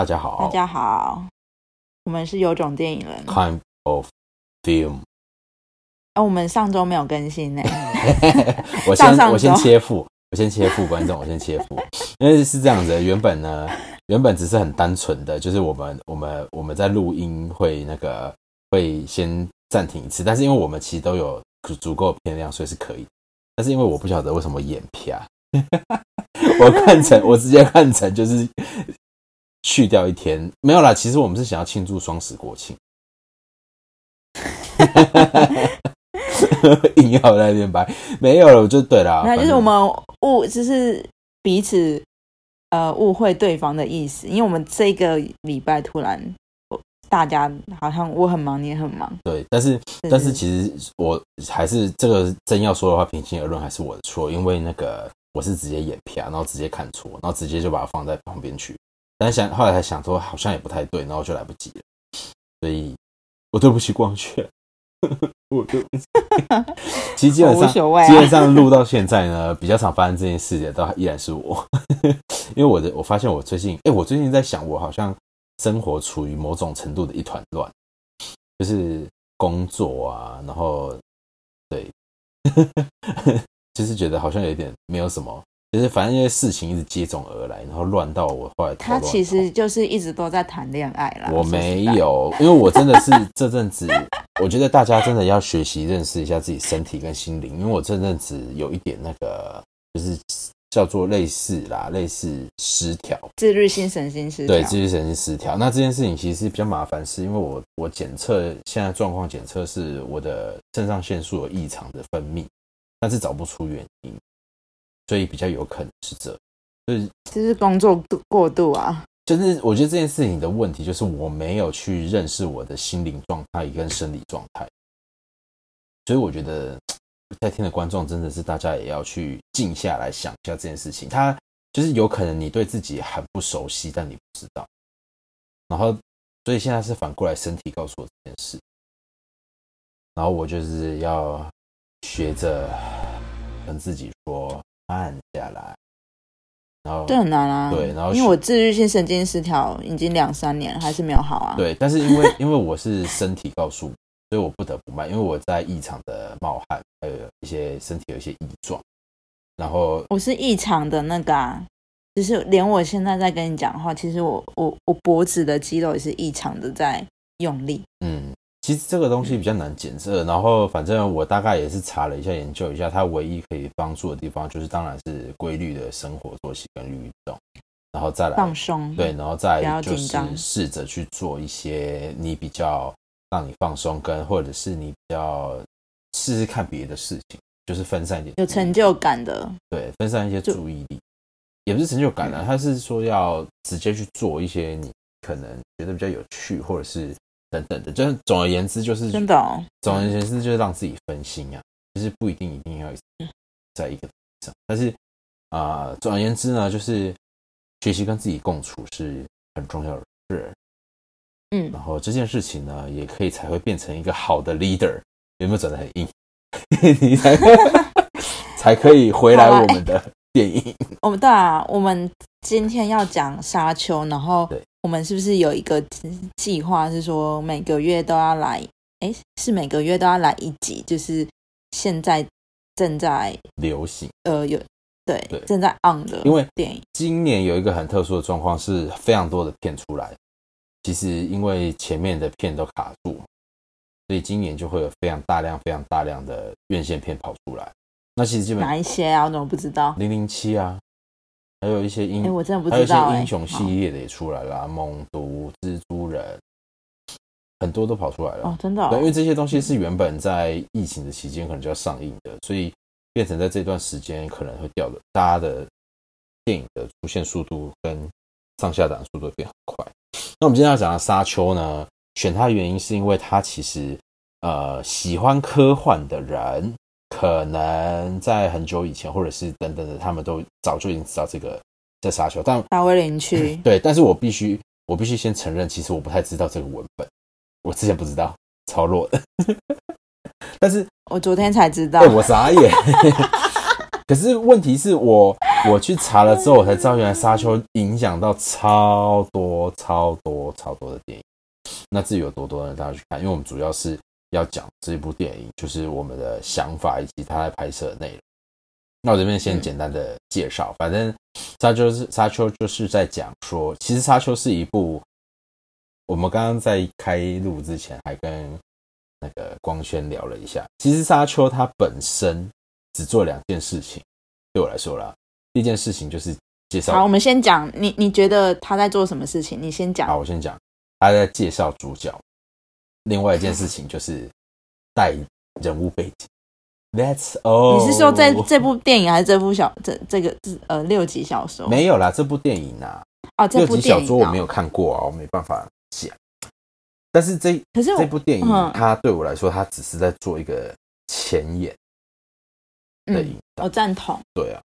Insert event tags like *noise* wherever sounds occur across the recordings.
大家好，大家好，我们是有种电影人。Kind of film，哎、我们上周没有更新呢、*laughs* 我先我先切腹，我先切腹，观众，我先切腹，*laughs* 因为是这样子，原本呢，原本只是很单纯的，就是我们我们我们在录音会那个会先暂停一次，但是因为我们其实都有足足够的片量，所以是可以。但是因为我不晓得为什么眼皮啊，*laughs* 我看成我直接看成就是去掉一天，没有啦。其实我们是想要庆祝双十国庆，*laughs* 硬要在那边掰，没有了，我就对啦。没有，就是我们误，就是彼此呃误会对方的意思，因为我们这个礼拜突然大家好像我很忙，你也很忙，对，但是对但是其实我还是这个真要说的话，平心而论还是我的错，因为那个我是直接眼啪，然后直接看错，然后直接就把它放在旁边去。但是想后来才想说好像也不太对，然后就来不及了，所以我对不起光圈，我对不起。其实基本上啊基本上录到现在呢，比较常发生这件事的都依然是我，*laughs* 因为我的我发现我最近，哎、我最近在想，我好像生活处于某种程度的一团乱，就是工作啊，然后对，*laughs* 就是觉得好像有点没有什么，就是反正因为事情一直接踵而来，然后乱到我后来他其实就是一直都在谈恋爱啦。我没有，因为我真的是 *laughs* 这阵子，我觉得大家真的要学习认识一下自己身体跟心灵，因为我这阵子有一点那个，就是叫做类似啦，类似失调，自律性神经失调，对，自律神经失调。那这件事情其实是比较麻烦，是因为我我检测现在状况检测是我的肾上腺素有异常的分泌，但是找不出原因，所以比较有可能是这，就是就是工作度过度啊。就是我觉得这件事情的问题，就是我没有去认识我的心灵状态跟生理状态，所以我觉得在听的观众真的是大家也要去静下来想一下这件事情。他就是有可能你对自己很不熟悉，但你不知道，然后所以现在是反过来身体告诉我这件事，然后我就是要学着跟自己说慢下来，然后这很难啊。对然后因为我自律性神经失调已经两三年了，还是没有好啊。，对，但是因为因为我是身体告诉我，所以我不得不慢，因为我在异常的冒汗，还有一些身体有一些异状，然后我是异常的那个啊，就是连我现在在跟你讲话，其实我我我脖子的肌肉也是异常的在用力。嗯，其实这个东西比较难检测，然后反正我大概也是查了一下，研究一下，它唯一可以帮助的地方就是当然是规律的生活作息跟运动，然后再来放松，对，然后再就是试着去做一些你比较让你放松，跟或者是你比较试试看别的事情，就是分散一点有成就感的。对，分散一些注意力，也不是成就感啊，他是说要直接去做一些你可能觉得比较有趣，或者是等等的，就是总而言之就是真的哦，总而言之就是让自己分心啊，就是不一定一定要在一个上，但是啊、总而言之呢，就是学习跟自己共处是很重要的事，嗯，然后这件事情呢，也可以才会变成一个好的 leader，有没有转的很硬？*laughs* 你才 *laughs* 才可以回来我们的电影。我们对啊，我们今天要讲沙丘，然后对我们是不是有一个计划是说每个月都要来？诶，是每个月都要来一集，就是现在正在流行，呃有对对正在 on 的因为电影，今年有一个很特殊的状况，是非常多的片出来。其实因为前面的片都卡住，所以今年就会有非常大量、非常大量的院线片跑出来。那其实基本哪一些啊？我怎么不知道？零零七啊，还有一些英诶，我真的不还有一些。英雄系列的也出来了啊，猛毒、蜘蛛人，很多都跑出来了。哦，真的、哦对，因为这些东西是原本在疫情的期间可能就要上映的，所以变成在这段时间可能会掉的，大家的电影的出现速度跟上下档速度会变很快。那我们今天要讲的《沙丘》呢，选它的原因是因为它其实呃喜欢科幻的人，可能在很久以前或者是等等的，他们都早就已经知道这个这沙丘，但大威林区 *laughs* 对，但是我必须我必须先承认，其实我不太知道这个文本，我之前不知道，超弱的。*laughs* 但是我昨天才知道哎、，我傻眼。*laughs* 可是问题是我我去查了之后，我才知道原来《沙丘》影响到超多、超多、超多的电影。那至于有多多呢？大家去看，因为我们主要是要讲这部电影，就是我们的想法以及他在拍摄的内容。那我这边先简单的介绍，反正《沙丘》是《沙丘》就是在讲说，其实《沙丘》是一部我们刚刚在开录之前还跟那个光轩聊了一下，其实《沙丘》它本身只做两件事情，对我来说啦，第一件事情就是介绍。好，我们先讲你，你觉得他在做什么事情？你先讲。好，我先讲，他在介绍主角。另外一件事情就是带人物背景。That's all。你是说在这部电影还是这部小这这个呃六集小说？没有啦，这部电影啊。哦，这部小说我没有看过啊，我没办法讲。但是这可是这部电影，它对我来说，它只是在做一个前演的引导。我赞同。对啊，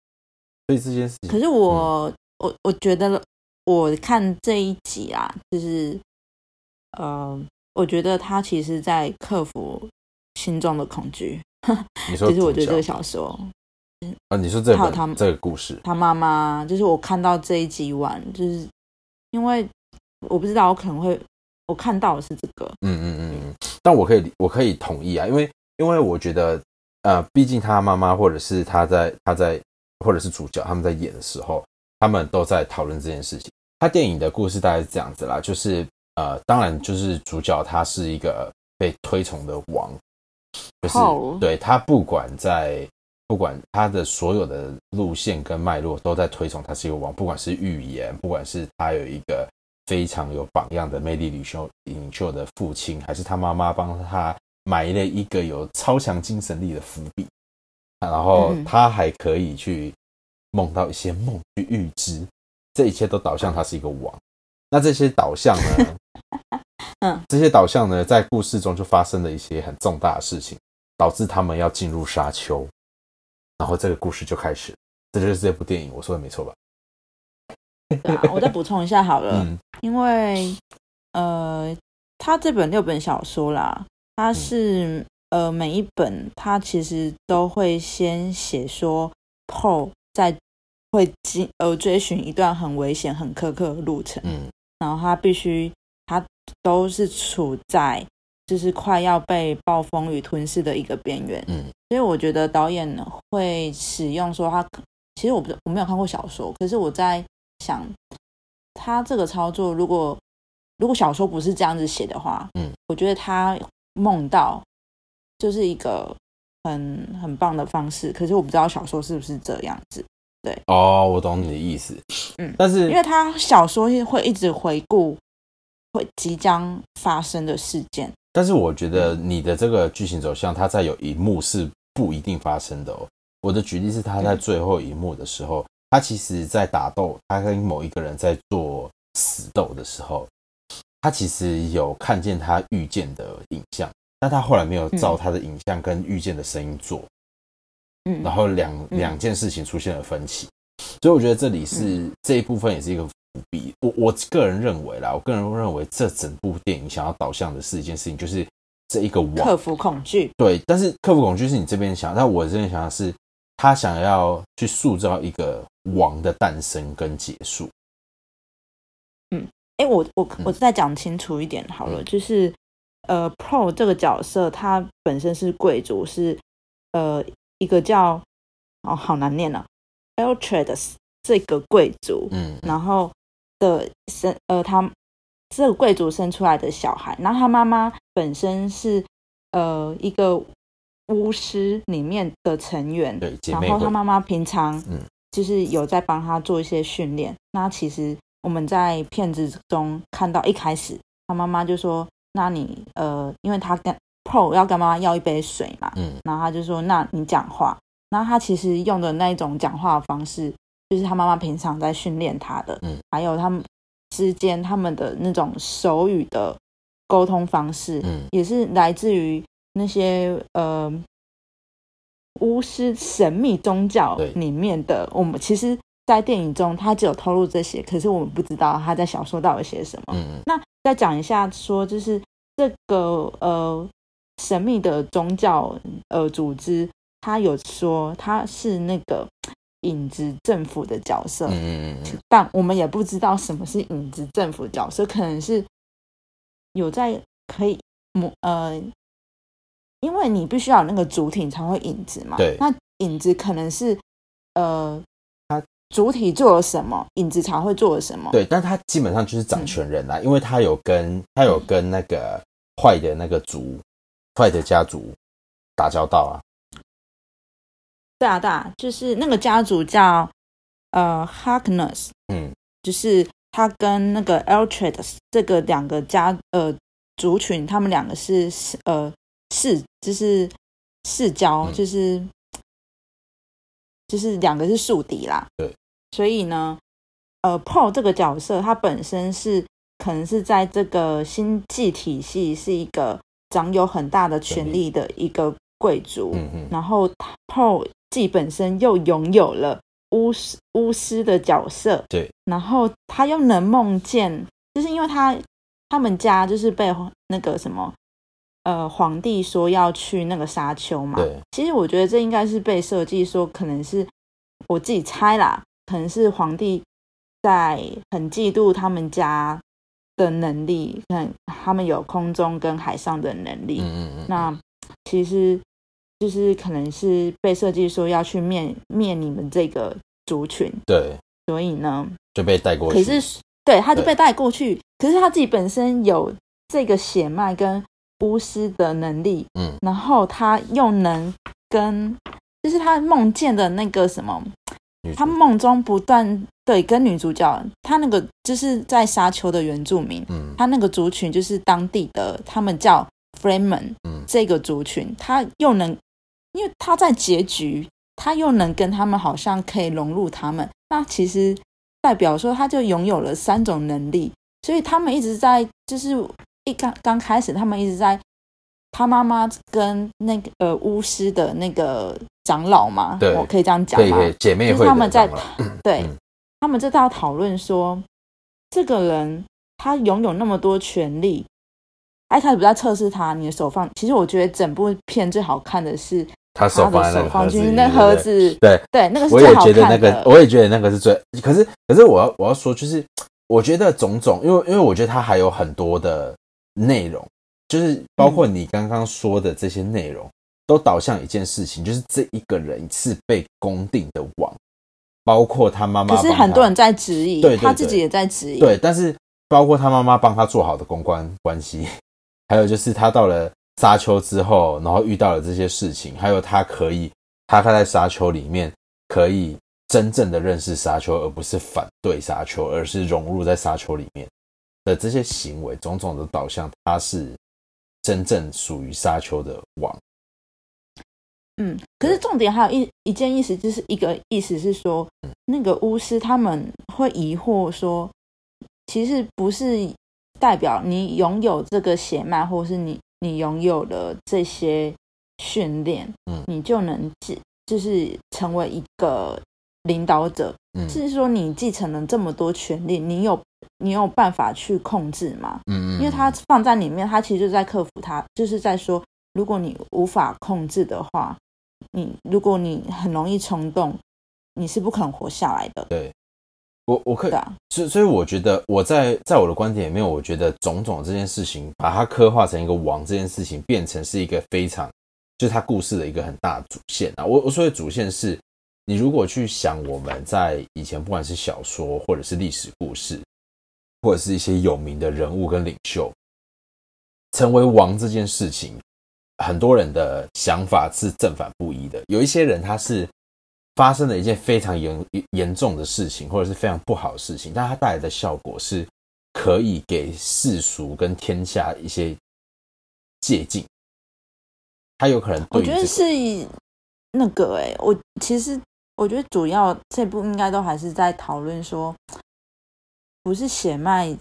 所以这件事情。可是我我我觉得我看这一集啊，就是呃，我觉得他其实在克服心中的恐惧。*laughs* 你说，其实我觉得这个小说，啊，你说这个他这个故事，他妈妈就是我看到这一集完，就是因为我不知道，我可能会我看到的是这个，嗯嗯嗯嗯，但我可以我可以同意啊，因为因为我觉得呃，毕竟他妈妈或者是他在他在或者是主角他们在演的时候，他们都在讨论这件事情。他电影的故事大概是这样子啦，就是呃，当然就是主角他是一个被推崇的王。就是对他不管在不管他的所有的路线跟脉络都在推崇他是一个王，不管是预言，不管是他有一个非常有榜样的魅力领袖领袖的父亲，还是他妈妈帮他埋了一个有超强精神力的伏笔，然后他还可以去梦到一些梦去预知，这一切都导向他是一个王。那这些导向呢？*laughs* 嗯，这些导向呢，在故事中就发生了一些很重大的事情，导致他们要进入沙丘，然后这个故事就开始。这就是这部电影，我说的没错吧？对啊，我再补充一下好了，因为呃，他这本六本小说啦，他是呃每一本他其实都会先写说 Paul 在会经呃追寻一段很危险、很苛刻的路程，嗯，然后他必须。他都是处在就是快要被暴风雨吞噬的一个边缘，嗯，所以我觉得导演会使用说他，其实我不我没有看过小说，可是我在想，他这个操作如果如果小说不是这样子写的话，嗯，我觉得他梦到就是一个很很棒的方式，可是我不知道小说是不是这样子，对，哦，我懂你的意思，嗯，但是因为他小说会一直回顾。会即将发生的事件，但是我觉得你的这个剧情走向，它在有一幕是不一定发生的哦。我的举例是，他在最后一幕的时候，他其实在打斗，他跟某一个人在做死斗的时候，他其实有看见他遇见的影像，但他后来没有照他的影像跟遇见的声音做，嗯，然后两两件事情出现了分歧，所以我觉得这里是这一部分也是一个。比我我个人认为啦，我个人认为这整部电影想要导向的是一件事情，就是这一个王克服恐惧。对，但是克服恐惧是你这边想，但我这边想的是他想要去塑造一个王的诞生跟结束。嗯，哎，我我我再讲清楚一点好了，就是呃，Pro 这个角色他本身是贵族，是呃一个叫哦好难念啊 e l t r a d e s 这个贵族，嗯，然后。的生呃，他这个贵族生出来的小孩，然后他妈妈本身是呃一个巫师里面的成员，对，然后他妈妈平常嗯就是有在帮他做一些训练。那其实我们在片子中看到一开始，他妈妈就说：“那你呃，因为他跟 Pro 要跟妈妈要一杯水嘛，嗯，然后他就说：那你讲话。然后他其实用的那一种讲话方式。”就是他妈妈平常在训练他的，嗯，还有他们之间他们的那种手语的沟通方式，嗯，也是来自于那些呃巫师神秘宗教里面的。我们其实，在电影中他只有透露这些，可是我们不知道他在小说到底写什么。嗯那再讲一下，说就是这个呃神秘的宗教呃组织，他有说他是那个。*tsk* 影子政府的角色，嗯但我们也不知道什么是影子政府角色，可能是有在可以模呃，因为你必须要有那个主体才会影子嘛，对。那影子可能是呃，他主体做了什么，影子才会做了什么，对，但他基本上就是掌权人啦，因为他有跟他有跟那个坏的那个族坏的家族打交道啊，对啊，对啊，就是那个家族叫呃 Harkness，嗯，就是他跟那个 e l t r a d 这个两个家呃族群，他们两个是呃世，就是世交，嗯。就是就是两个是宿敌啦。对，所以呢，呃，Paul 这个角色，他本身是可能是在这个星际体系是一个掌有很大的权力。的一个贵族，嗯嗯，然后 Paul 自己本身又拥有了巫师巫师的角色，对，然后他又能梦见，就是因为他他们家就是被那个什么呃皇帝说要去那个沙丘嘛，对，其实我觉得这应该是被设计说，可能是我自己猜啦，可能是皇帝在很嫉妒他们家的能力，看他们有空中跟海上的能力，嗯嗯嗯，那其实就是可能是被设计说要去灭灭你们这个族群，对，所以呢，就被带过去，可是对他就被带过去，可是他自己本身有这个血脉跟巫师的能力，嗯，然后他又能跟，就是他梦见的那个什么，他梦中不断对跟女主角，他那个就是在沙丘的原住民，嗯。他那个族群就是当地的，他们叫 Freeman 嗯。这个族群，他又能，因为他在结局，他又能跟他们好像可以融入他们，那其实代表说他就拥有了三种能力，所以他们一直在就是一刚刚开始，他们一直在他妈妈跟那个呃巫师的那个长老嘛，对我可以这样讲吗？姐妹就是会他们在 *laughs* 对、嗯他们这道讨论说，这个人他拥有那么多权利，哎，他不在测试他，你的手放。其实我觉得整部片最好看的是他手放在那手放进去个盒子里，那盒子，对对，那个是我也最好觉得那个。我也觉得那个是最，可是可是我要我要说，就是我觉得种种，因为因为我觉得他还有很多的内容，就是包括你刚刚说的这些内容，都导向一件事情，就是这一个人是被公定的王，包括他妈妈可是很多人在质疑，他自己也在质疑。对，但是包括他妈妈帮他做好的公关关系，*laughs* 还有就是他到了沙丘之后，然后遇到了这些事情，还有他可以，他他在沙丘里面可以真正的认识沙丘，而不是反对沙丘，而是融入在沙丘里面的这些行为，种种的导向，他是真正属于沙丘的王。嗯，可是重点还有一一件意思，就是一个意思是说，那个巫师他们会疑惑说，其实不是代表你拥有这个血脉，或是你你拥有了这些训练，嗯。你就能继就是成为一个领导者，嗯。是说你继承了这么多权利，你有你有办法去控制吗？嗯。因为他放在里面，他其实就在克服他，就是在说，如果你无法控制的话，你如果你很容易冲动，你是不可能活下来的。对我我可以对啊，所以所以我觉得我在在我的观点里面，我觉得种种这件事情，把它刻画成一个王这件事情，变成是一个非常就是他故事的一个很大的主线啊。我我说的主线是，你如果去想我们在以前不管是小说或者是历史故事，或者是一些有名的人物跟领袖，成为王这件事情，很多人的想法是正反不一的。有一些人他是发生了一件非常严严重的事情，或者是非常不好的事情，但它带来的效果是可以给世俗跟天下一些借鉴。他有可能我觉得是那个哎、我其实我觉得主要这部应该都还是在讨论说，不是血脉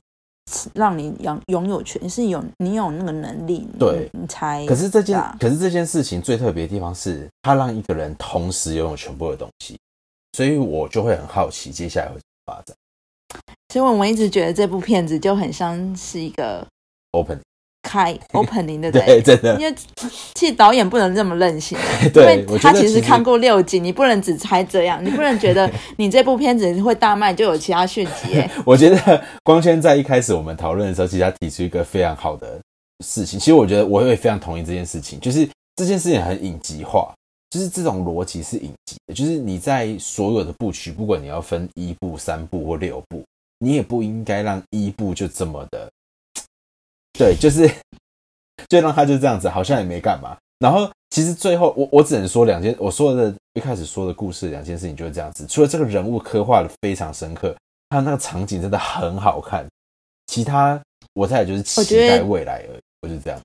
让你拥拥有权，是有你有那个能力，对。你才可是这件可是这件事情最特别的地方是，它让一个人同时拥有全部的东西，所以我就会很好奇接下来会怎么发展。所以我们一直觉得这部片子就很像是一个 Open 开 *laughs* opening 的，对，真的，因为其实导演不能这么任性，*laughs* 对，他其实看过六集，你不能只猜这样，你不能觉得 *laughs* 你这部片子会大卖就有其他续集。我觉得光圈在一开始我们讨论的时候，其实他提出一个非常好的事情，其实我觉得我会非常同意这件事情，就是这件事情很影集化，就是这种逻辑是影集的，就是你在所有的布局，不管你要分一部、三部或六部，你也不应该让一部就这么的。对，就是，就让他就这样子，好像也没干嘛。然后其实最后，我我只能说两件，我说的一开始说的故事两件事情就是这样子。除了这个人物刻画的非常深刻，还有那个场景真的很好看，其他我再就是期待未来而已。我就这样。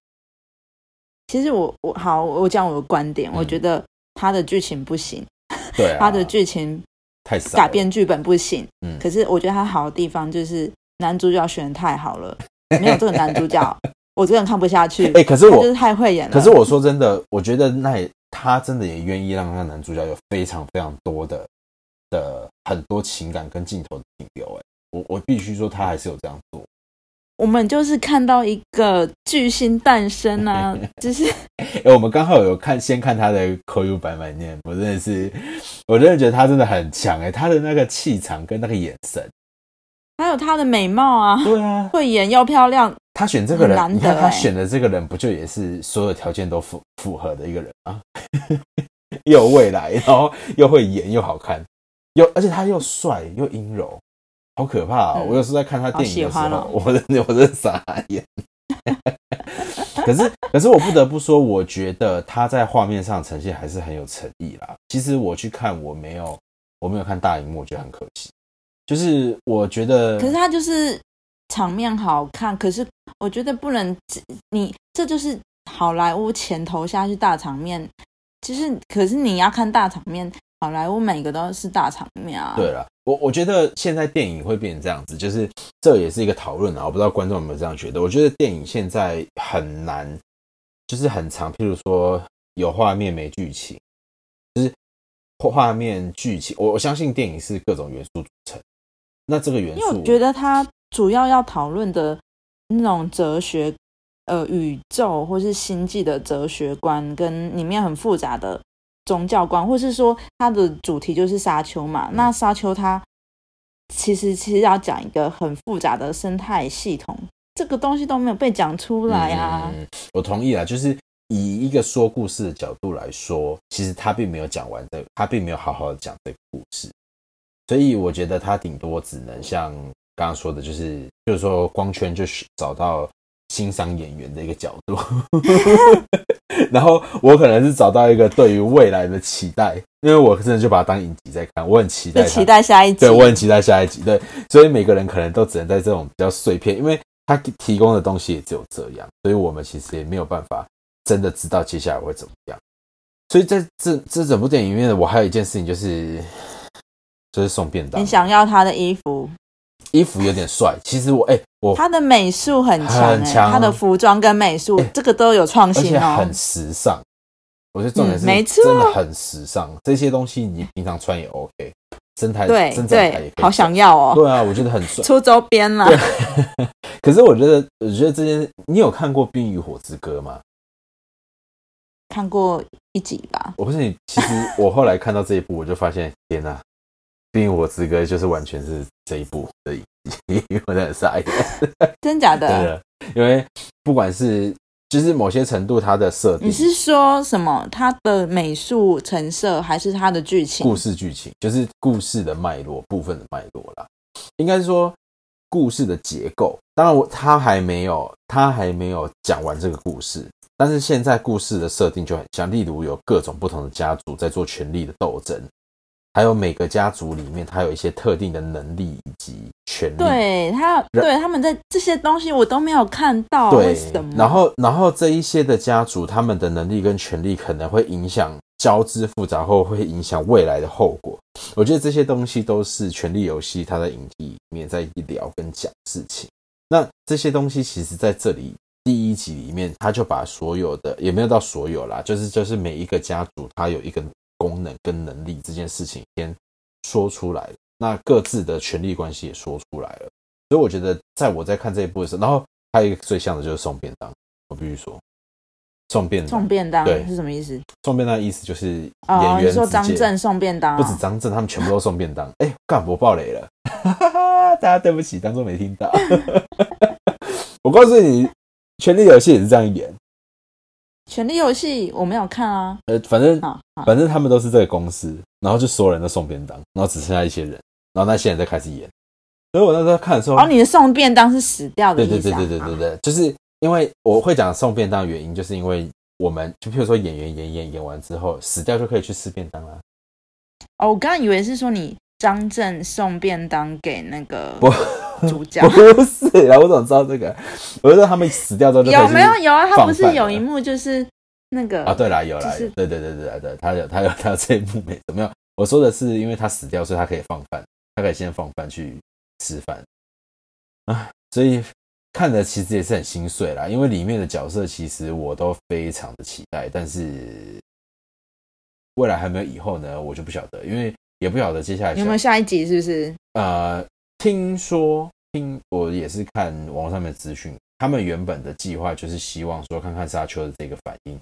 其实我我好，我讲我的观点，我觉得他的剧情不行，对，他的剧情太少，改编剧本不行。嗯，可是我觉得他好的地方就是男主角选的太好了。*laughs* 没有这个男主角，*laughs* 我真的看不下去。哎，可是我就是太会演了。可是我说真的，我觉得那也他真的也愿意让那男主角有非常非常多的的很多情感跟镜头的停留。哎，我我必须说，他还是有这样做。我们就是看到一个巨星诞生啊，*laughs* 就是哎，我们刚好有看先看他的口语版本念，我真的是，我真的觉得他真的很强哎，他的那个气场跟那个眼神。还有她的美貌啊，对啊，会演又漂亮。他选这个人，你看他选的这个人，不就也是所有条件都符符合的一个人啊？*laughs* 又有未来，然后又会演，又好看，又而且他又帅又阴柔，好可怕啊！我有时候在看他电影的时候，我真的我真的傻眼。*laughs* 可是可是我不得不说，我觉得他在画面上呈现还是很有诚意啦。其实我去看，我没有我没有看大荧幕，我觉得很可惜。就是我觉得，可是他就是场面好看，可是我觉得不能，你这就是好莱坞前投下去大场面，其实可是你要看大场面，好莱坞每个都是大场面啊。对了，我我觉得现在电影会变成这样子，就是这也是一个讨论啊，我不知道观众有没有这样觉得。我觉得电影现在很难，就是很长，譬如说有画面没剧情，就是画面剧情，我我相信电影是各种元素组成。那这个元素，因为我觉得他主要要讨论的那种哲学，呃，宇宙或是星际的哲学观，跟里面很复杂的宗教观，或是说它的主题就是沙丘嘛。那沙丘它其实其实要讲一个很复杂的生态系统，这个东西都没有被讲出来啊。我同意啊，就是以一个说故事的角度来说，其实他并没有讲完这个，他并没有好好的讲这个故事。所以我觉得他顶多只能像刚刚说的，就是就是说光圈就是找到欣赏演员的一个角度，*laughs* 然后我可能是找到一个对于未来的期待，因为我真的就把它当影集在看，我很期待，期待下一集，对我很期待下一集，对，所以每个人可能都只能在这种比较碎片，因为他提供的东西也只有这样，所以我们其实也没有办法真的知道接下来会怎么样。所以在这这整部电影里面，我还有一件事情就是。就是送便当。你想要他的衣服？衣服有点帅。其实我哎，我他的美术很强，他的服装跟美术这个都有创新哦，很时尚。我觉得重点是没错，真的很时尚。这些东西你平常穿也 OK。身材对对，好想要哦。对啊，我觉得很帅。*laughs* 出周边了。*laughs* 可是我觉得，我觉得这件，你有看过《冰与火之歌》吗？看过一集吧。我不是你，其实我后来看到这一部，我就发现，天哪！《冰与火之歌》就是完全是这一部的影集，*laughs* 我真的是爱 *laughs* 真假的？*laughs* 对的，因为不管是就是某些程度它的设定，你是说什么？它的美术成色还是它的剧情？故事剧情就是故事的脉络部分的脉络啦，应该是说故事的结构。当然，我他还没有他还没有讲完这个故事，但是现在故事的设定就很像，例如有各种不同的家族在做权力的斗争。还有每个家族里面，他有一些特定的能力以及权利。对他，对他们在这些东西我都没有看到。为什么？然后，然后这一些的家族，他们的能力跟权利可能会影响交织复杂后，会影响未来的后果。我觉得这些东西都是《权力游戏》它在影集里面在聊跟讲事情。那这些东西其实在这里第一集里面，他就把所有的也没有到所有啦，就是就是每一个家族，他有一个。功能跟能力这件事情先说出来那各自的权力关系也说出来了，所以我觉得在我在看这一部的时候，然后还有一个最像的就是送便当，我必须说，送便送便当对是什么意思？送便当的意思就是哦，演员你说张震送便当、哦，不止张震，他们全部都送便当。哎、干我爆雷了，*laughs* 大家对不起，当做没听到。*laughs* 我告诉你，《权力游戏》也是这样演。权力游戏我没有看啊。呃，反正反正他们都是这个公司，然后就所有人都送便当，然后只剩下一些人，然后那些人再开始演。所以我那时候看的时候，哦，你的送便当是死掉的对意思、啊？对对对对对对，就是因为我会讲送便当的原因，就是因为我们就譬如说演员演演演完之后死掉就可以去吃便当啦。哦，我刚刚以为是说你张震送便当给那个不主角，*laughs* 不是啊，我怎么知道这个？我就说他们死掉之后有去没有有啊？他不是有一幕就是那个啊，对啦，有啦，就是有对对对对对，他有他有他有这一幕没怎么样？我说的是，因为他死掉，所以他可以放饭，他可以先放饭去吃饭啊，所以看的其实也是很心碎啦，因为里面的角色其实我都非常的期待，但是未来还没有以后呢，我就不晓得，因为也不晓得接下来有没有下一集？是不是？呃，听说听我也是看网上面的资讯，他们原本的计划就是希望说，看看沙丘的这个反应，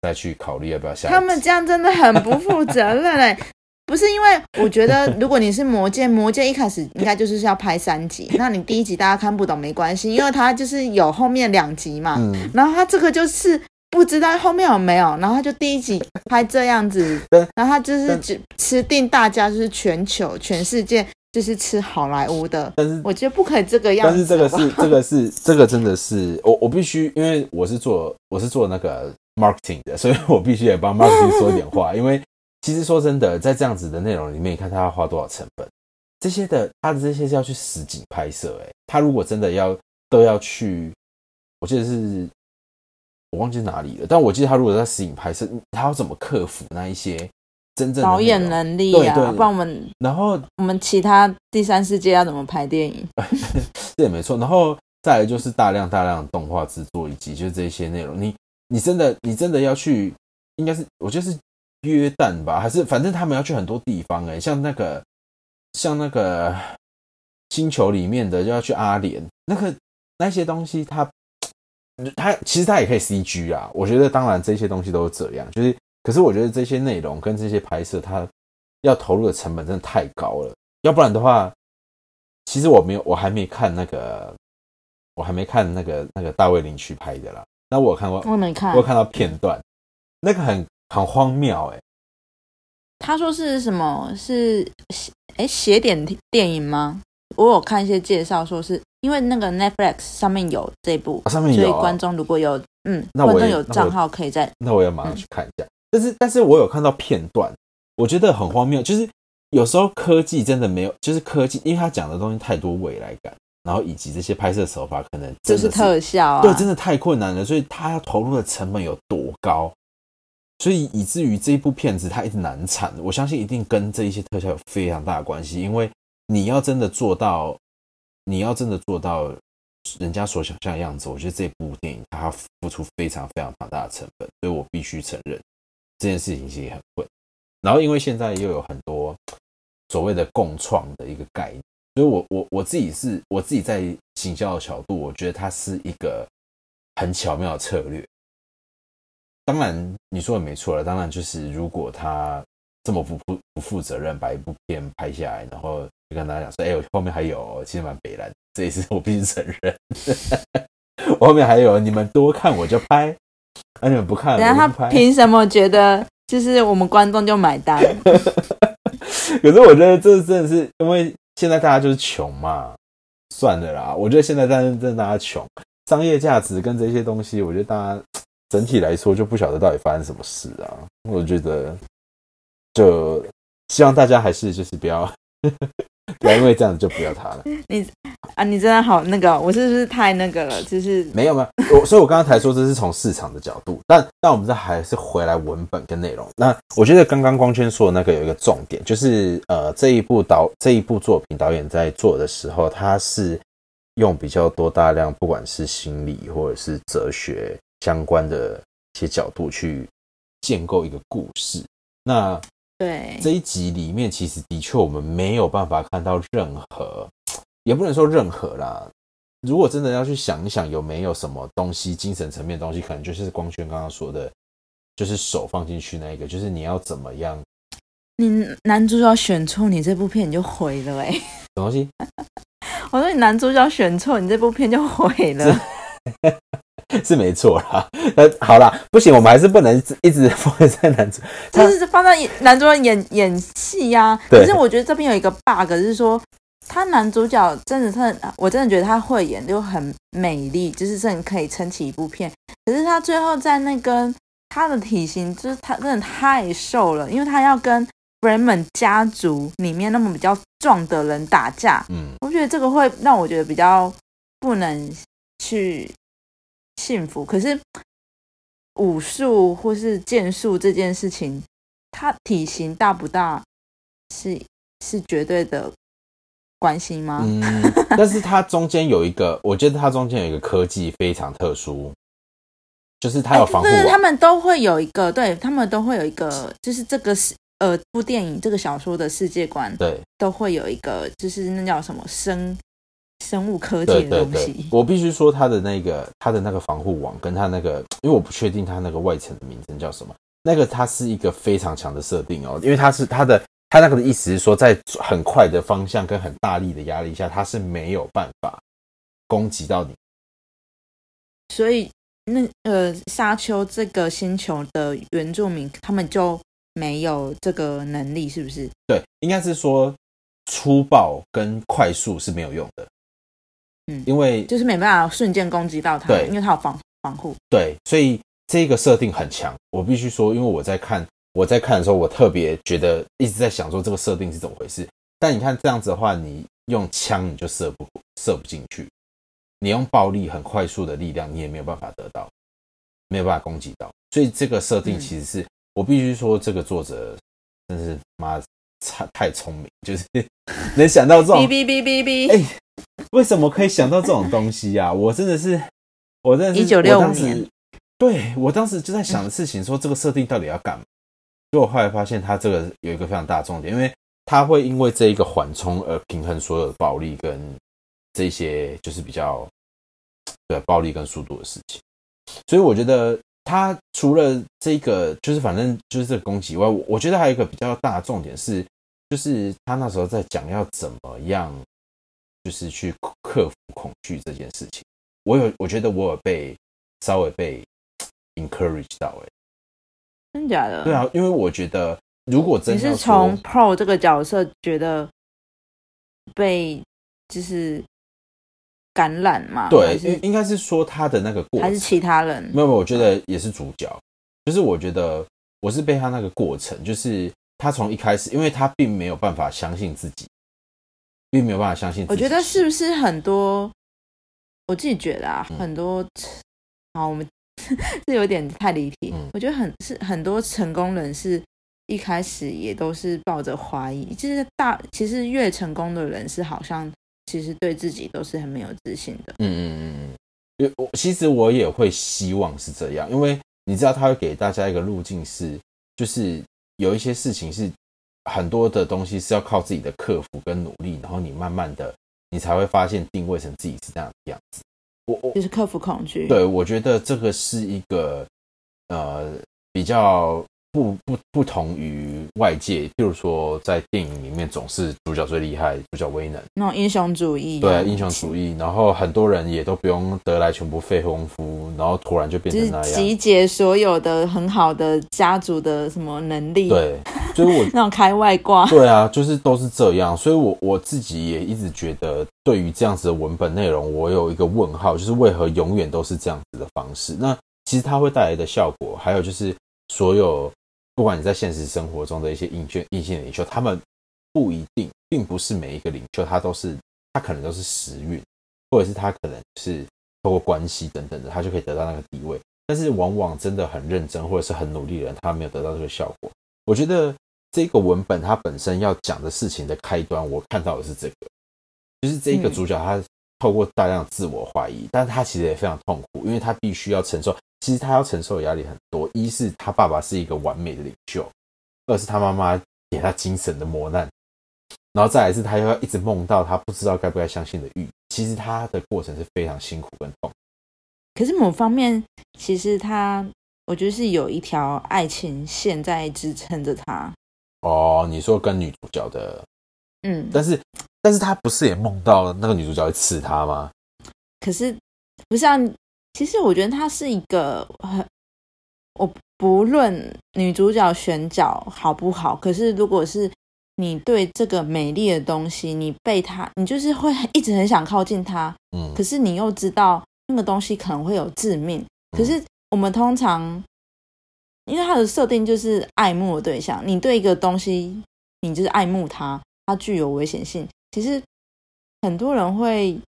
再去考虑要不要下。他们这样真的很不负责任嘞。*laughs* 不是因为我觉得，如果你是魔戒，魔戒一开始应该就是要拍三集，那你第一集大家看不懂没关系，因为它就是有后面两集嘛。嗯，然后他这个就是不知道后面有没有，然后他就第一集拍这样子，然后他就是但只吃定大家，就是全球全世界就是吃好莱坞的，但是我觉得不可以这个样子。但是这个是 *laughs* 这个是这个真的是我我必须，因为我是做我是做那个 marketing 的，所以我必须也帮 marketing 说一点话。因为其实说真的，在这样子的内容里面，你看他要花多少成本，这些的他的这些是要去实景拍摄，哎，他如果真的要都要去，我记得是我忘记哪里了，但我记得他如果在实景拍摄，他要怎么克服那一些真正导演能力啊，对对不然我们然后我们其他第三世界要怎么拍电影？*laughs* 这也没错。然后再来就是大量大量的动画制作，以及就是这些内容，你你真的你真的要去，应该是我觉得是约旦吧，还是反正他们要去很多地方哎、像那个像那个星球里面的就要去阿联，那个那些东西它它其实它也可以 CG 啊，我觉得当然这些东西都是这样，就是可是我觉得这些内容跟这些拍摄它要投入的成本真的太高了，要不然的话。其实我没有，我还没看那个，我还没看那个那个大卫林区拍的啦。那我有看过，我没看我有，看到片段，那个很很荒谬哎、他说是什么？是哎写点电影吗？我有看一些介绍，说是因为那个 Netflix 上面有这部，啊上面有、啊所以观，众如果有嗯，那我也观众有账号可以在那我也马上去看一下。但是但是我有看到片段，我觉得很荒谬，就是有时候科技真的没有，就是科技，因为他讲的东西太多未来感，然后以及这些拍摄手法可能就是特效啊，对，真的太困难了，所以他要投入的成本有多高，所以以至于这一部片子它一直难产。我相信一定跟这一些特效有非常大的关系，因为你要真的做到，你要真的做到人家所想象的样子，我觉得这部电影它要付出非常非常庞大的成本，所以我必须承认这件事情其实很困。然后因为现在又有很多所谓的共创的一个概念。所以我我我自己是我自己在行销的角度，我觉得它是一个很巧妙的策略。当然你说的没错了，当然就是如果他这么不负不负责任，把一部片拍下来，然后就跟大家讲说，哎、我后面还有，其实蛮北蓝，这也是我必须承认。*laughs* 我后面还有，你们多看我就拍，啊，你们不看等下他我就不拍。凭什么觉得就是我们观众就买单？*laughs* 可是我觉得这真的是因为现在大家就是穷嘛，算了啦。我觉得现在真的真的大家穷，商业价值跟这些东西，我觉得大家整体来说就不晓得到底发生什么事啊。我觉得就希望大家还是就是不要不要因为这样子就不要他了。*laughs* 你啊，你真的好那个，我是不是太那个了？就是 *laughs* 没有没有，我所以，我刚刚才说这是从市场的角度，但但我们这还是回来文本跟内容。那我觉得刚刚光圈说的那个有一个重点，就是呃这一部导这一部作品导演在做的时候，他是用比较多大量不管是心理或者是哲学相关的一些角度去建构一个故事。那对这一集里面，其实的确我们没有办法看到任何，也不能说任何啦，如果真的要去想一想，有没有什么东西，精神层面的东西，可能就是光轩刚刚说的，就是手放进去那一个，就是你要怎么样？你男主角选错，你这部片你就毁了哎！什么东西？*laughs* 我说你男主角选错，你这部片就毁了。*laughs* *laughs* 是没错啦，那 *laughs* 好啦，不行，我们还是不能一直放在男主，就是放在男主角演演戏呀。可是我觉得这边有一个 bug，是说他男主角真的是，我真的觉得他会演，就很美丽，就是真的可以撑起一部片。可是他最后在那个他的体型，就是他真的太瘦了，因为他要跟 Bremen 家族里面那么比较壮的人打架。嗯，我觉得这个会让我觉得比较不能去。幸福，可是武术或是剑术这件事情，他体型大不大是是绝对的关系吗？嗯，但是它中间有一个，*laughs* 我觉得它中间有一个科技非常特殊，就是它有防护他们都会有一个，对他们都会有一个，就是这个是呃部电影这个小说的世界观，对，都会有一个，就是那叫什么生。生物科技的东西，我必须说它的那个它的那个防护网，跟它那个，因为我不确定它那个外层的名称叫什么，那个它是一个非常强的设定哦，因为它是它的它那个的意思是说，在很快的方向跟很大力的压力下，它是没有办法攻击到你。所以那呃，沙丘这个星球的原住民，他们就没有这个能力，是不是？对，应该是说粗暴跟快速是没有用的。嗯，因为就是没办法瞬间攻击到他，对，因为他有防防护，对，所以这个设定很强。我必须说，因为我在看我在看的时候，我特别觉得一直在想说这个设定是怎么回事。但你看这样子的话，你用枪你就射不射不进去，你用暴力很快速的力量，你也没有办法得到，没有办法攻击到。所以这个设定其实是我必须说，这个作者真是妈太太聪明，就是 *laughs* 能想到这种哔哔哔哔哔，哎。*laughs* 为什么可以想到这种东西呀？我真的是，我真的是，一九六五年，对我当时就在想的事情，说这个设定到底要干嘛？结果后来发现，它这个有一个非常大的重点，因为它会因为这一个缓冲而平衡所有的暴力跟这些就是比较对暴力跟速度的事情。所以我觉得，它除了这个，就是反正就是这个攻击以外，我觉得还有一个比较大的重点是，就是他那时候在讲要怎么样。就是去克服恐惧这件事情，我有，我觉得我有被稍微被 encourage 到，哎，真假的？对啊，因为我觉得如果真你是从 Pro 这个角色觉得被就是感染嘛？对，应该是说他的那个过，还是其他人？没有，没有，我觉得也是主角。就是我觉得我是被他那个过程，就是他从一开始，因为他并没有办法相信自己。并没有办法相信。我觉得是不是很多？我自己觉得啊，很多好，我们 *laughs* 是有点太离题。我觉得很是很多成功人士一开始也都是抱着怀疑。就是大其实越成功的人是好像其实对自己都是很没有自信的。嗯嗯嗯嗯。因为我其实我也会希望是这样，因为你知道他会给大家一个路径，是就是有一些事情是。很多的东西是要靠自己的克服跟努力，然后你慢慢的，你才会发现定位成自己是这样的样子。我我就是克服恐惧。对，我觉得这个是一个呃比较。不不不同于外界，譬如说在电影里面总是主角最厉害，主角威能那种英雄主义，对英雄主义，然后很多人也都不用得来全部费功夫，然后突然就变成那样，集结所有的很好的家族的什么能力，对，所以我 *laughs* 那种开外挂，对啊，就是都是这样，所以我我自己也一直觉得，对于这样子的文本内容，我有一个问号，就是为何永远都是这样子的方式？那其实它会带来的效果，还有就是所有。不管你在现实生活中的一些硬性硬性领袖，他们不一定，并不是每一个领袖他都是，他可能都是时运，或者是他可能是透过关系等等的，他就可以得到那个地位。但是往往真的很认真或者是很努力的人，他没有得到这个效果。我觉得这个文本它本身要讲的事情的开端，我看到的是这个，就是这一个主角他透过大量自我怀疑，但是他其实也非常痛苦，因为他必须要承受。其实他要承受的压力很多，一是他爸爸是一个完美的领袖，二是他妈妈给他精神的磨难，然后再来是他又要一直梦到他不知道该不该相信的玉，其实他的过程是非常辛苦跟痛。可是某方面，其实他我觉得是有一条爱情线在支撑着他。哦，你说跟女主角的，嗯，但是但是他不是也梦到那个女主角会刺他吗？可是不是啊，其实我觉得他是一个很，我不论女主角选角好不好，可是如果是你对这个美丽的东西，你被他，你就是会一直很想靠近他，嗯，可是你又知道那个东西可能会有致命，可是我们通常。因为它的设定就是爱慕的对象，你对一个东西，你就是爱慕它，它具有危险性。其实很多人会，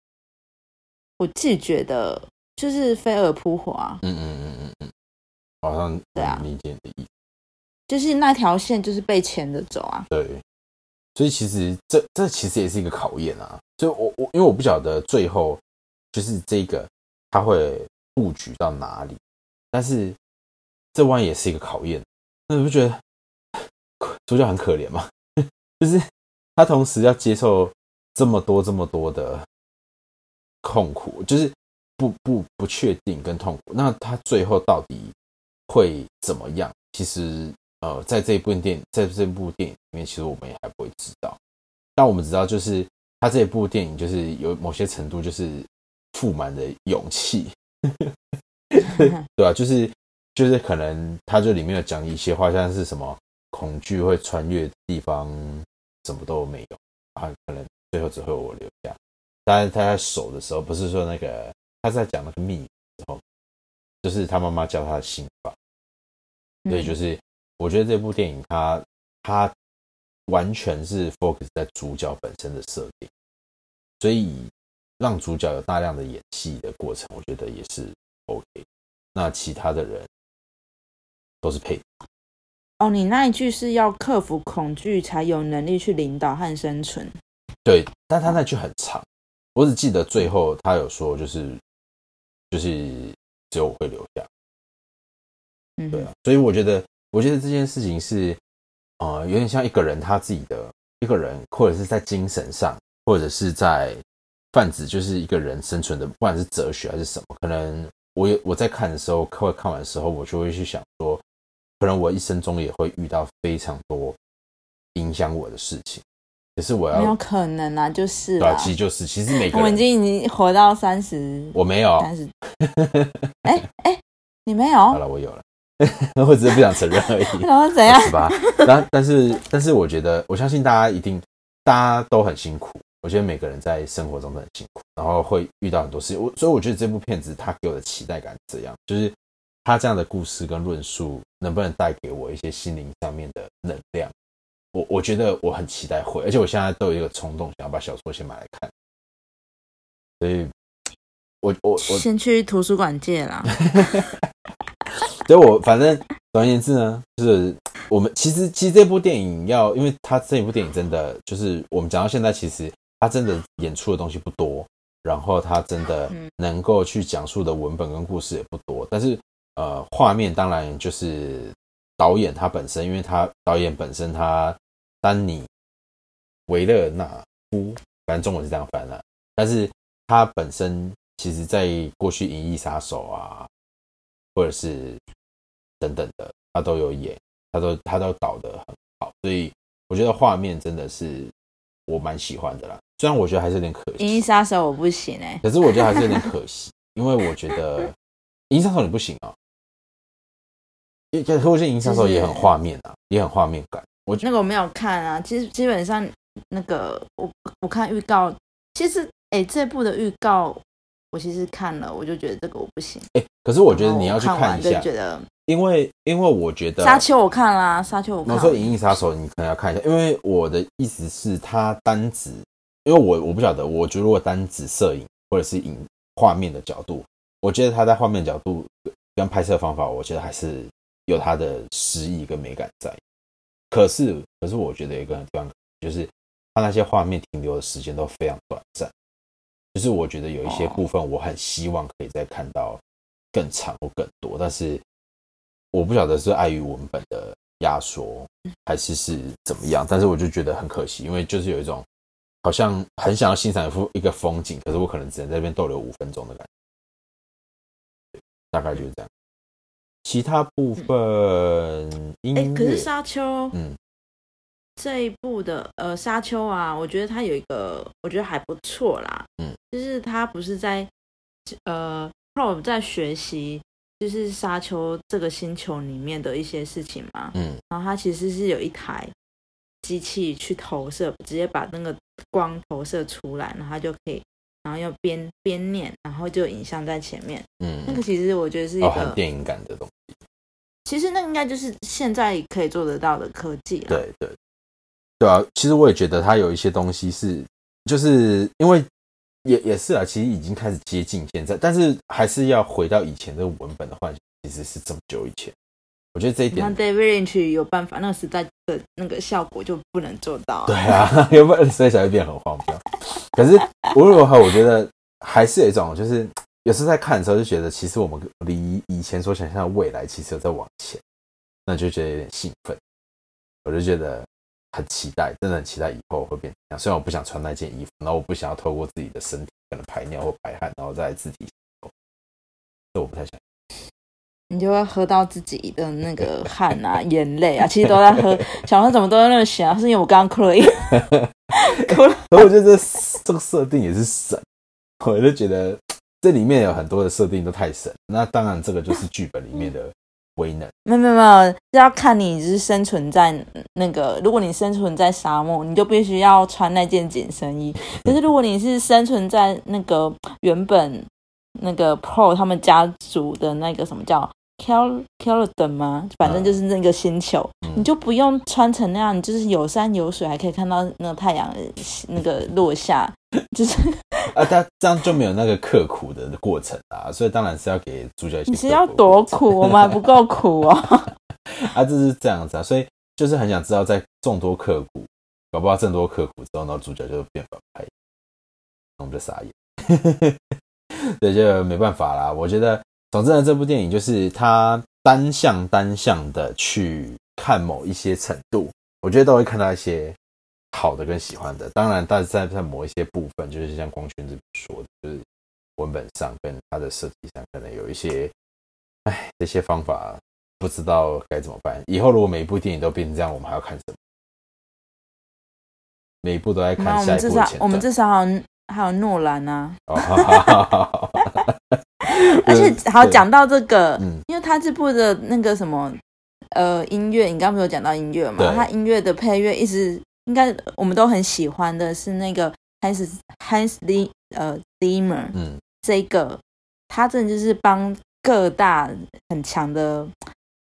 我自己觉得就是飞蛾扑火啊。嗯嗯嗯嗯嗯，好像对啊，理解的意思，就是那条线就是被牵着走啊。对，所以其实这这其实也是一个考验啊。所以我我因为我不晓得最后就是这个他会布局到哪里，但是。这弯也是一个考验，那你不觉得 *sighs* 主角很可怜吗？*laughs* 就是他同时要接受这么多、这么多的痛苦，就是不不不确定跟痛苦。那他最后到底会怎么样？其实，呃，在这一部电，在这部电影里面，其实我们也还不会知道。但我们知道，就是他这一部电影，就是有某些程度，就是富满的勇气，*laughs* 对吧？就是。就是可能他就里面有讲一些话，像是什么恐惧会穿越地方，什么都没有啊，可能最后只会我留下。但是他在守的时候，不是说那个他在讲那个秘时候，就是他妈妈教他的心法。所以就是我觉得这部电影，它它完全是 focus 在主角本身的设定，所以让主角有大量的演戏的过程，我觉得也是 OK。那其他的人。都是配哦，你那一句是要克服恐惧才有能力去领导和生存。对，但他那句很长，我只记得最后他有说，就是就是只有我会留下。嗯，对啊，所以我觉得，我觉得这件事情是啊，有点像一个人他自己的一个人，或者是在精神上，或者是在泛指，就是一个人生存的，不管是哲学还是什么，可能我我在看的时候，会看完的时候，我就会去想说。可能我一生中也会遇到非常多影响我的事情，可是我要没有可能啊，就是对，其实就是其实每个我已经已经活到三十，我没有三十，哎哎，你没有？好了，我有了，*laughs* 我只是不想承认而已。*laughs* 然后怎样？是吧？但但是但是，我觉得我相信大家一定大家都很辛苦。我觉得每个人在生活中都很辛苦，然后会遇到很多事情。我所以我觉得这部片子它给我的期待感这样，就是。它这样的故事跟论述，能不能带给我一些心灵上面的能量？我我觉得我很期待会，而且我现在都有一个冲动，想要把小说先买来看。所以，我我我先去图书馆借啦。*laughs* 所以，我反正总而言之呢，就是我们其实其实这部电影要，因为它这一部电影真的就是我们讲到现在，其实它真的演出的东西不多，然后它真的能够去讲述的文本跟故事也不多，但是。呃，画面当然就是导演他本身，因为他导演本身他丹尼维勒纳夫，反正中文是这样翻的。但是他本身其实在过去《银翼杀手》啊，或者是等等的，他都有演，他都他都导的很好，所以我觉得画面真的是我蛮喜欢的啦。虽然我觉得还是有点可惜，《银翼杀手》我不行哎，可是我觉得还是有点可惜，因为我觉得《银翼杀手》你不行啊。因为或者是影响时候也很画面啊，也很画面感。我那个我没有看啊，其实基本上那个我我看预告，其实哎这部的预告我其实看了，我就觉得这个我不行。哎，可是我觉得你要去看一下，觉得因为因为我觉得沙丘我看啦，沙丘我看。我说《银翼杀手》，你可能要看一下，因为我的意思是，它单指，因为我我不晓得，我觉得如果单指摄影或者是影画面的角度，我觉得它在画面角度跟拍摄方法，我觉得还是。有它的诗意跟美感在，可是可是我觉得有一个地方就是它那些画面停留的时间都非常短暂，就是我觉得有一些部分我很希望可以再看到更长或更多，但是我不晓得是碍于文本的压缩，还是是怎么样？但是我就觉得很可惜，因为就是有一种好像很想要欣赏一幅一个风景，可是我可能只能在那边逗留五分钟的感觉，大概就是这样。其他部分音乐，可是沙丘，嗯。这一部的呃沙丘啊，我觉得它有一个，我觉得还不错啦。嗯，就是它不是在呃 Pro 在学习，就是沙丘这个星球里面的一些事情嘛。嗯，然后它其实是有一台机器去投射，直接把那个光投射出来，然后就可以，然后又边边念，然后就影像在前面。嗯，那个其实我觉得是一个很电影感的东西。其实那应该就是现在可以做得到的科技了。对对。对啊，其实我也觉得它有一些东西是，就是因为也也是啊，其实已经开始接近现在，但是还是要回到以前的文本的幻想，其实是这么久以前。我觉得这一点，那 David Lynch 有办法，那个时代的那个效果就不能做到。对啊，要不然所以才会变很荒谬。可是无论如何，我觉得还是有一种，就是有时在看的时候就觉得，其实我们离以前所想象的未来其实有在往前，那就觉得有点兴奋。我就觉得。很期待，真的很期待以后会变这样。虽然我不想穿那件衣服，然后我不想要透过自己的身体可能排尿或排汗，然后再自己，这我不太想。你就会喝到自己的那个汗啊、*laughs* 眼泪啊，其实都在喝。小何怎么都在那么想？是因为我刚刚哭了一 *laughs* 哭了。我觉得这这个设定也是神，我就觉得这里面有很多的设定都太神。那当然，这个就是剧本里面的。威能没有没有没有，要看你是生存在那个。如果你生存在沙漠，你就必须要穿那件紧身衣。*laughs* 可是如果你是生存在那个原本那个 Pro 他们家族的那个什么叫 Kel Keldon 吗？反正就是那个星球，你就不用穿成那样，你就是有山有水，还可以看到那个太阳那个落下。*laughs* 就是啊，他这样就没有那个刻苦的过程啊，所以当然是要给主角一些。*laughs* 你是要多苦，我们还不够苦哦。*laughs* 啊，就是这样子啊，所以就是很想知道，在众多刻苦，搞不好众多刻苦之后，然后主角就变反派，我们就傻眼。对，就没办法啦。我觉得，总之呢，这部电影就是他单向单向的去看某一些程度，我觉得都会看到一些。好的跟喜欢的，当然，但是在在某一些部分，就是像光圈这边说的，就是文本上跟它的设计上，可能有一些，哎，这些方法不知道该怎么办。以后如果每一部电影都变成这样，我们还要看什么？每一部都在看下一部。我们至少还有还有诺兰啊。*laughs* 而且好讲到这个，因为他这部的那个什么呃音乐，你刚刚没有讲到音乐嘛？他音乐的配乐一直。应该我们都很喜欢的是那个 Hans Hans Lee 呃 Zimmer，嗯，这个他真的就是帮各大很强的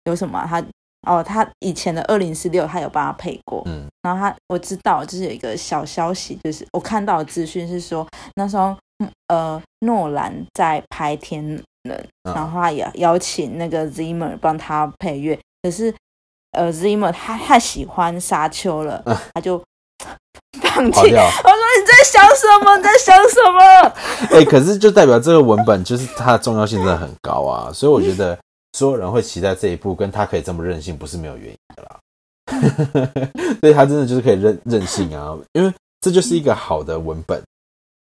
有什么他哦，他以前的二零四六他有帮他配过，嗯，然后他我知道就是有一个小消息，就是我看到的资讯是说那时候呃诺兰在拍天人，然后他也邀请那个 Zimmer 帮他配乐，可是。呃，Zimmer 他太喜欢沙丘了，他就 *laughs* 放弃。我说你在想什么？你在想什么？哎，可是就代表这个文本就是它的重要性真的很高啊，所以我觉得所有人会期待这一部，跟他可以这么任性，不是没有原因的啦。*laughs* 所以他真的就是可以任任性啊，因为这就是一个好的文本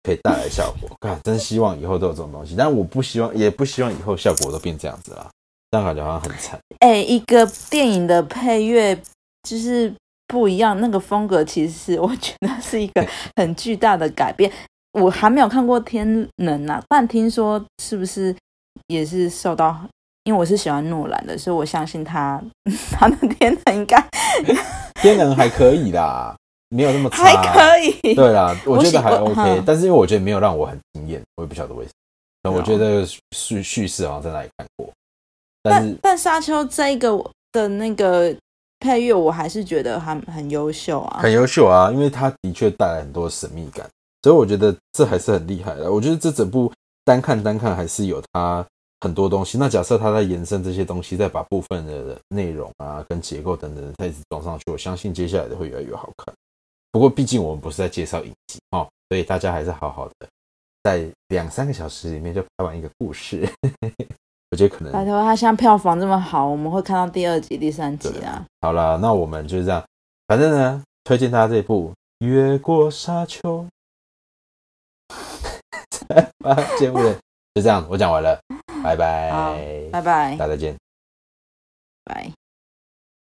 可以带来效果。*laughs* 看，真希望以后都有这种东西，但我不希望，也不希望以后效果都变这样子啦。这样感觉好像很惨。哎，一个电影的配乐就是不一样，那个风格其实我觉得是一个 *laughs* 很巨大的改变。我还没有看过《天能》呐，但听说是不是也是受到？因为我是喜欢诺兰的，所以我相信他 *laughs* 他的《天能》应该《天能》还可以啦，没有那么差，还可以。对啦，我觉得还 OK，但是因为我觉得没有让我很惊艳，我也不晓得为什么。我觉得叙叙事好像在哪里看过。但但沙丘这一个的那个配乐，我还是觉得很很优秀啊，很优秀啊，因为它的确带来很多神秘感，所以我觉得这还是很厉害的。我觉得这整部单看单看还是有它很多东西。那假设它在延伸这些东西，再把部分的内容啊、跟结构等等再一直装上去，我相信接下来的会越来越好看。不过毕竟我们不是在介绍影集哦，所以大家还是好好的在两三个小时里面就拍完一个故事。*laughs* 我觉得可能拜托，他现在票房这么好，我们会看到第二集、第三集啊。好了，那我们就这样，反正呢，推荐大家这部《越过沙丘》。*laughs* *laughs* 节目就这样，我讲完了，拜拜，拜拜，大家再见，拜。